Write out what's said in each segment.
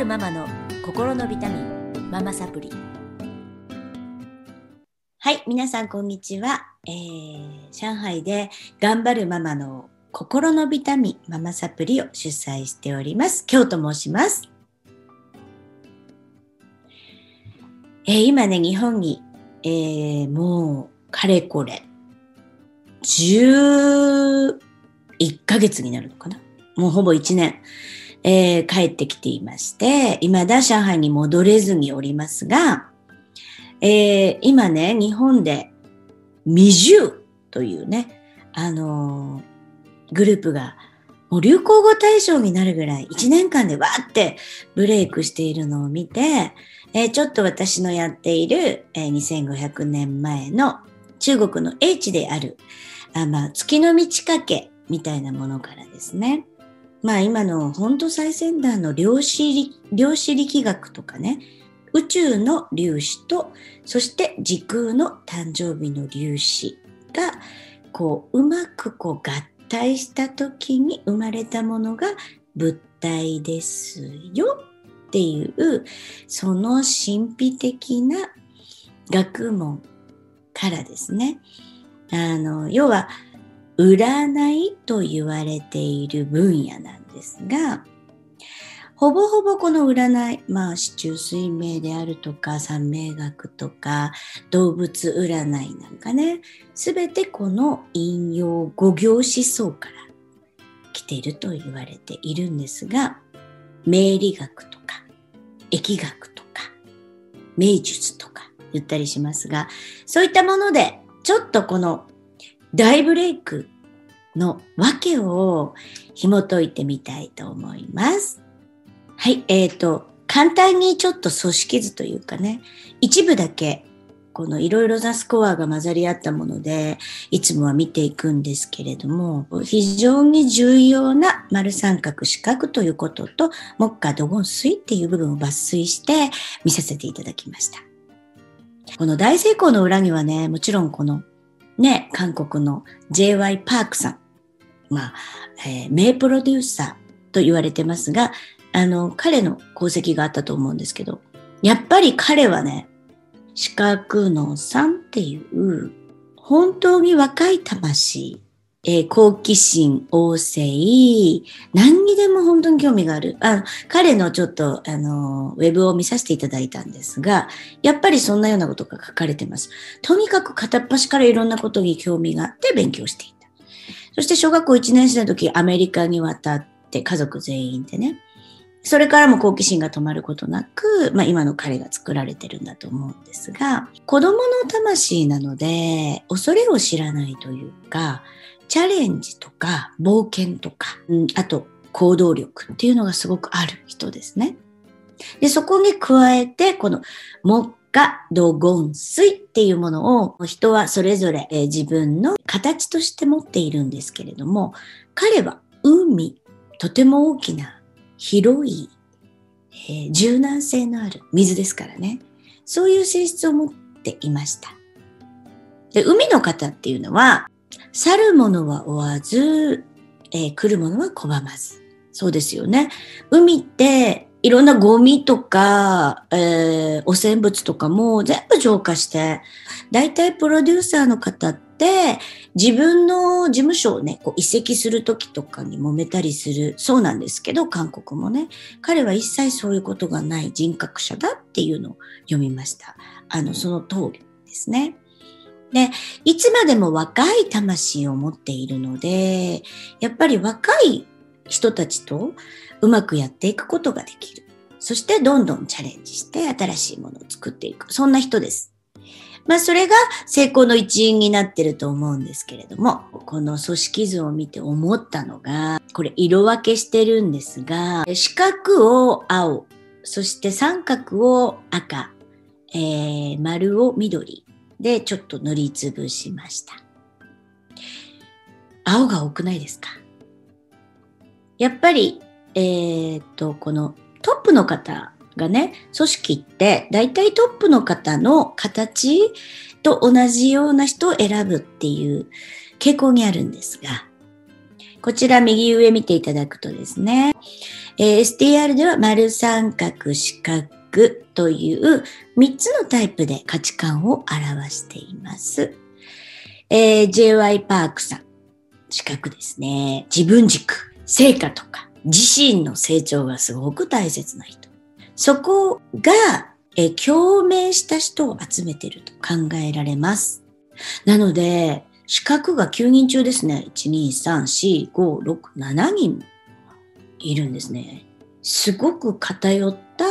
るママの心のビタミンママサプリ。はい皆さんこんにちは、えー、上海で頑張るママの心のビタミンママサプリを主催しております。京と申します。えー、今ね日本に、えー、もうかれこれ11ヶ月になるのかな？もうほぼ1年。えー、帰ってきていまして、未だ上海に戻れずにおりますが、えー、今ね、日本で未住というね、あのー、グループがもう流行語大賞になるぐらい1年間でわーってブレイクしているのを見て、えー、ちょっと私のやっている、えー、2500年前の中国の英知である、あまあ、月の満ち欠けみたいなものからですね、まあ今の本当最先端の量子量子力学とかね、宇宙の粒子と、そして時空の誕生日の粒子が、こう、うまくこう合体した時に生まれたものが物体ですよっていう、その神秘的な学問からですね。あの、要は、占いと言われている分野なんですが、ほぼほぼこの占い、まあ、市中水明であるとか、三名学とか、動物占いなんかね、すべてこの引用五行思想から来ていると言われているんですが、命理学とか、疫学とか、名術とか言ったりしますが、そういったもので、ちょっとこの大ブレイクの訳を紐解いてみたいと思います。はい、えっ、ー、と、簡単にちょっと組織図というかね、一部だけこのいろいろなスコアが混ざり合ったもので、いつもは見ていくんですけれども、非常に重要な丸三角四角ということと、木下土ン水っていう部分を抜粋して見させていただきました。この大成功の裏にはね、もちろんこのね、韓国の J.Y. パークさん。まあ、えー、名プロデューサーと言われてますが、あの、彼の功績があったと思うんですけど、やっぱり彼はね、四角のさんっていう、本当に若い魂えー、好奇心旺盛、何にでも本当に興味がある。あ彼のちょっと、あの、ウェブを見させていただいたんですが、やっぱりそんなようなことが書かれてます。とにかく片っ端からいろんなことに興味があって勉強していた。そして小学校1年生の時、アメリカに渡って家族全員でね、それからも好奇心が止まることなく、まあ今の彼が作られてるんだと思うんですが、子供の魂なので、恐れを知らないというか、チャレンジとか冒険とか、うん、あと行動力っていうのがすごくある人ですね。で、そこに加えて、この木下土ン水っていうものを人はそれぞれ、えー、自分の形として持っているんですけれども、彼は海、とても大きな広い、えー、柔軟性のある水ですからね。そういう性質を持っていました。で海の方っていうのは、去る者は追わず、えー、来る者は拒まず。そうですよね。海っていろんなゴミとか、えー、汚染物とかも全部浄化して、大体プロデューサーの方って自分の事務所をね、こう移籍する時とかに揉めたりするそうなんですけど、韓国もね、彼は一切そういうことがない人格者だっていうのを読みました。あの、その通りですね。で、いつまでも若い魂を持っているので、やっぱり若い人たちとうまくやっていくことができる。そしてどんどんチャレンジして新しいものを作っていく。そんな人です。まあそれが成功の一因になってると思うんですけれども、この組織図を見て思ったのが、これ色分けしてるんですが、四角を青、そして三角を赤、えー、丸を緑、でちょっと塗りつぶしました。青が多くないですか？やっぱり、えー、っと、このトップの方がね、組織って大体トップの方の形と同じような人を選ぶっていう傾向にあるんですが、こちら右上見ていただくとですね、えー、STR では丸三角四角という3つのタイプで価値観を表しています。えー、JY パークさん、四角ですね。自分軸、成果とか、自身の成長がすごく大切な人。そこが、えー、共鳴した人を集めていると考えられます。なので、資格が9人中ですね。1、2、3、4、5、6、7人いるんですね。すごく偏った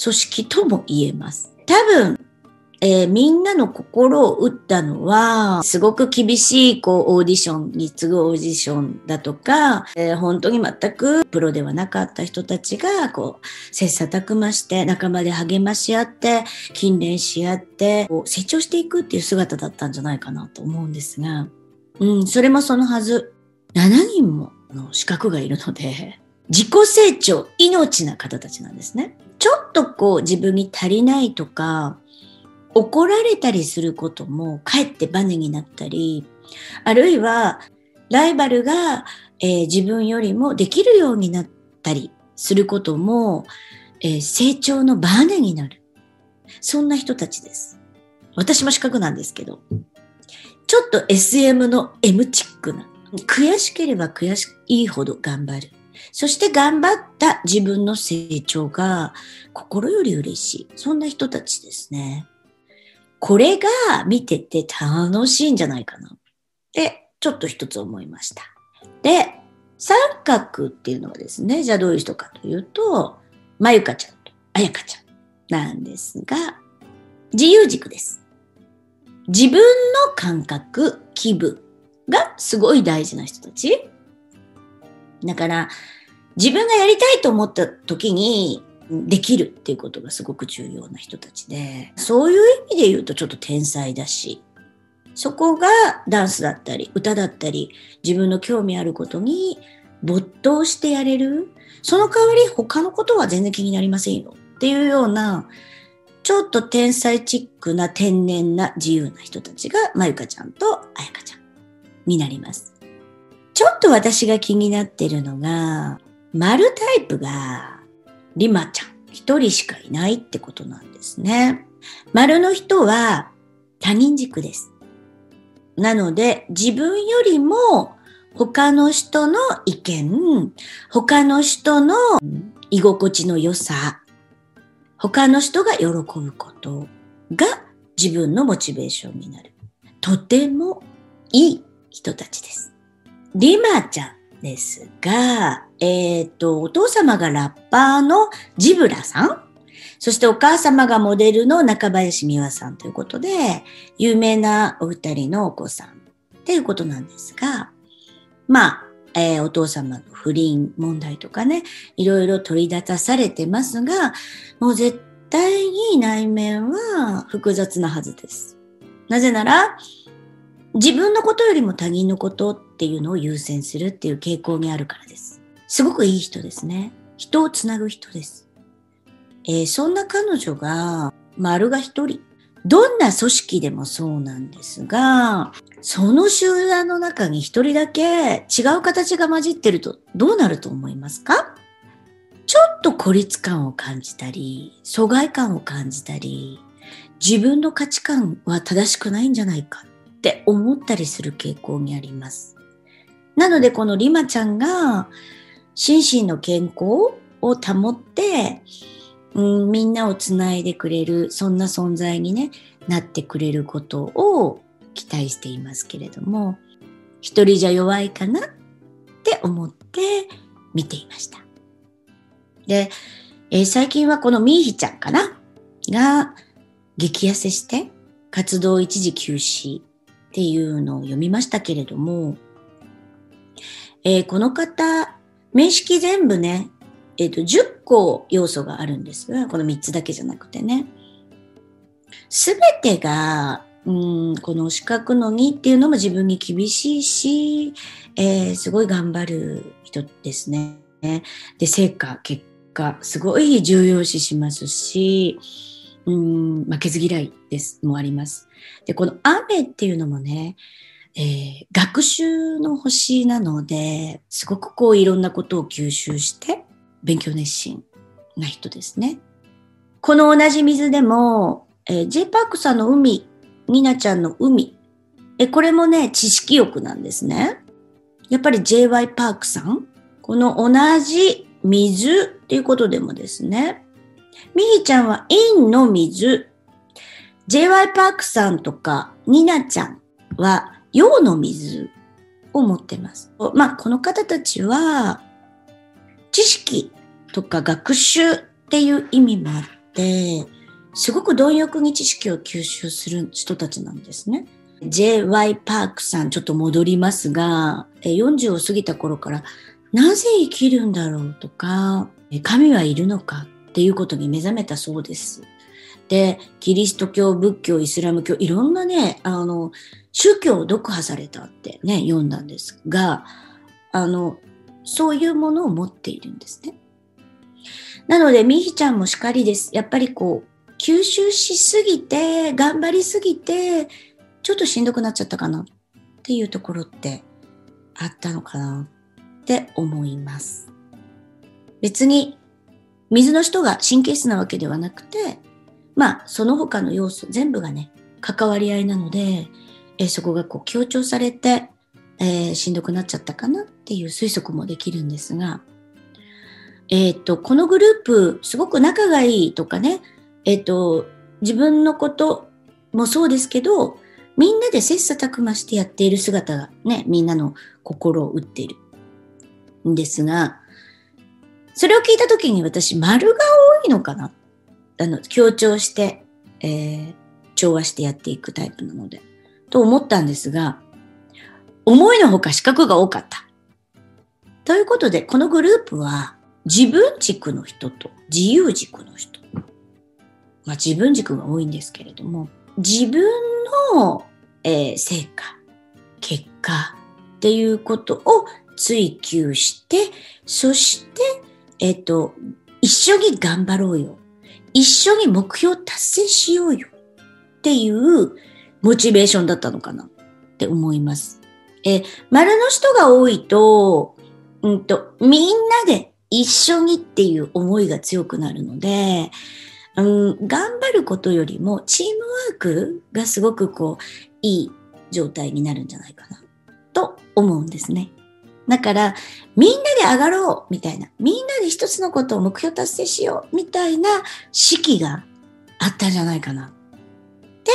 組織とも言えます。多分、えー、みんなの心を打ったのは、すごく厳しい、こう、オーディションに次ぐオーディションだとか、えー、本当に全くプロではなかった人たちが、こう、切磋琢磨して、仲間で励まし合って、勤練し合って、こう成長していくっていう姿だったんじゃないかなと思うんですが、うん、それもそのはず。7人もの資格がいるので、自己成長、命な方たちなんですね。ちょっとこう自分に足りないとか、怒られたりすることもかえってバネになったり、あるいはライバルが、えー、自分よりもできるようになったりすることも、えー、成長のバネになる。そんな人たちです。私も資格なんですけど、ちょっと SM の M チックな、悔しければ悔しいほど頑張る。そして頑張った自分の成長が心より嬉しい。そんな人たちですね。これが見てて楽しいんじゃないかなってちょっと一つ思いました。で、三角っていうのはですね、じゃあどういう人かというと、まゆかちゃんとあやかちゃんなんですが、自由軸です。自分の感覚、気分がすごい大事な人たち。だから、自分がやりたいと思った時に、できるっていうことがすごく重要な人たちで、そういう意味で言うとちょっと天才だし、そこがダンスだったり、歌だったり、自分の興味あることに没頭してやれる。その代わり他のことは全然気になりませんよっていうような、ちょっと天才チックな天然な自由な人たちが、まゆかちゃんとあやかちゃんになります。ちょっと私が気になってるのが、丸タイプがリマちゃん一人しかいないってことなんですね。丸の人は他人軸です。なので自分よりも他の人の意見、他の人の居心地の良さ、他の人が喜ぶことが自分のモチベーションになる。とてもいい人たちです。リマちゃんですが、えっ、ー、と、お父様がラッパーのジブラさん、そしてお母様がモデルの中林美和さんということで、有名なお二人のお子さんっていうことなんですが、まあ、えー、お父様の不倫問題とかね、いろいろ取り立たされてますが、もう絶対に内面は複雑なはずです。なぜなら、自分のことよりも他人のことっっていうのを優先するっていう傾向にあるからです。すごくいい人ですね。人をつなぐ人です。えー、そんな彼女が丸が一人。どんな組織でもそうなんですが、その集団の中に一人だけ違う形が混じってるとどうなると思いますか？ちょっと孤立感を感じたり、疎外感を感じたり、自分の価値観は正しくないんじゃないかって思ったりする傾向にあります。なのでこのリマちゃんが心身の健康を保って、うん、みんなをつないでくれる、そんな存在にね、なってくれることを期待していますけれども、一人じゃ弱いかなって思って見ていました。で、えー、最近はこのミーヒちゃんかなが激痩せして活動一時休止っていうのを読みましたけれども、えー、この方、面識全部ね、えっ、ー、と、10個要素があるんですが、この3つだけじゃなくてね。すべてが、うん、この資格の2っていうのも自分に厳しいし、えー、すごい頑張る人ですね。で、成果、結果、すごい重要視しますし、うん、負けず嫌いです、もあります。で、この雨っていうのもね、えー、学習の星なので、すごくこういろんなことを吸収して勉強熱心な人ですね。この同じ水でも、えー、J パークさんの海、ニナちゃんの海、えこれもね、知識欲なんですね。やっぱり JY パークさん、この同じ水っていうことでもですね、ミヒちゃんは陰の水、JY パークさんとかニナちゃんは陽の水を持ってます。まあ、この方たちは知識とか学習っていう意味もあって、すごく貪欲に知識を吸収する人たちなんですね。J.Y. パークさん、ちょっと戻りますが、40を過ぎた頃から、なぜ生きるんだろうとか、神はいるのかっていうことに目覚めたそうです。で、キリスト教、仏教、イスラム教、いろんなね、あの、宗教を読破されたってね、読んだんですが、あの、そういうものを持っているんですね。なので、みひちゃんもしかりです。やっぱりこう、吸収しすぎて、頑張りすぎて、ちょっとしんどくなっちゃったかなっていうところってあったのかなって思います。別に水の人が神経質なわけではなくて、まあその他の要素全部がね、関わり合いなので、えー、そこがこう強調されて、えー、しんどくなっちゃったかなっていう推測もできるんですが、えっ、ー、と、このグループ、すごく仲がいいとかね、えっ、と、自分のこともそうですけど、みんなで切磋琢磨してやっている姿がね、みんなの心を打っているんですが、それを聞いたときに私、丸が多いのかなあの、強調して、えー、調和してやっていくタイプなので、と思ったんですが、思いのほか資格が多かった。ということで、このグループは自分軸の人と自由軸の人。まあ自分軸が多いんですけれども、自分の、えー、成果、結果っていうことを追求して、そして、えっ、ー、と、一緒に頑張ろうよ。一緒に目標達成しようよ。っていうモチベーションだったのかなって思います。え、丸の人が多いと、うんと、みんなで一緒にっていう思いが強くなるので、うん、頑張ることよりもチームワークがすごくこういい状態になるんじゃないかなと思うんですね。だからみんなで上がろうみたいなみんなで一つのことを目標達成しようみたいな式があったんじゃないかなって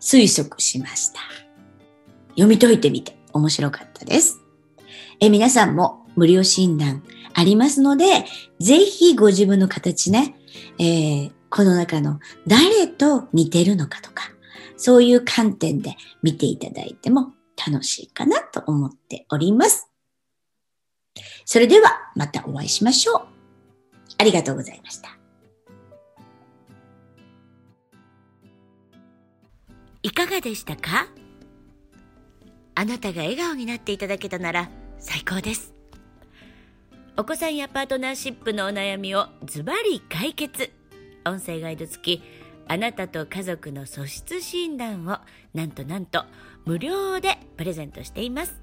推測しました。読み解いてみて面白かったです。え皆さんも無料診断ありますので、ぜひご自分の形ね、えー、この中の誰と似てるのかとか、そういう観点で見ていただいても楽しいかなと思っております。それではまたお会いしましょう。ありがとうございました。いかがでしたか？あなたが笑顔になっていただけたなら最高です。お子さんやパートナーシップのお悩みをズバリ解決。音声ガイド付きあなたと家族の素質診断をなんとなんと無料でプレゼントしています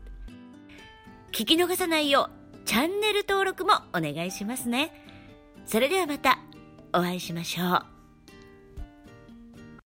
聞き逃さないようチャンネル登録もお願いしますね。それではまたお会いしましょう。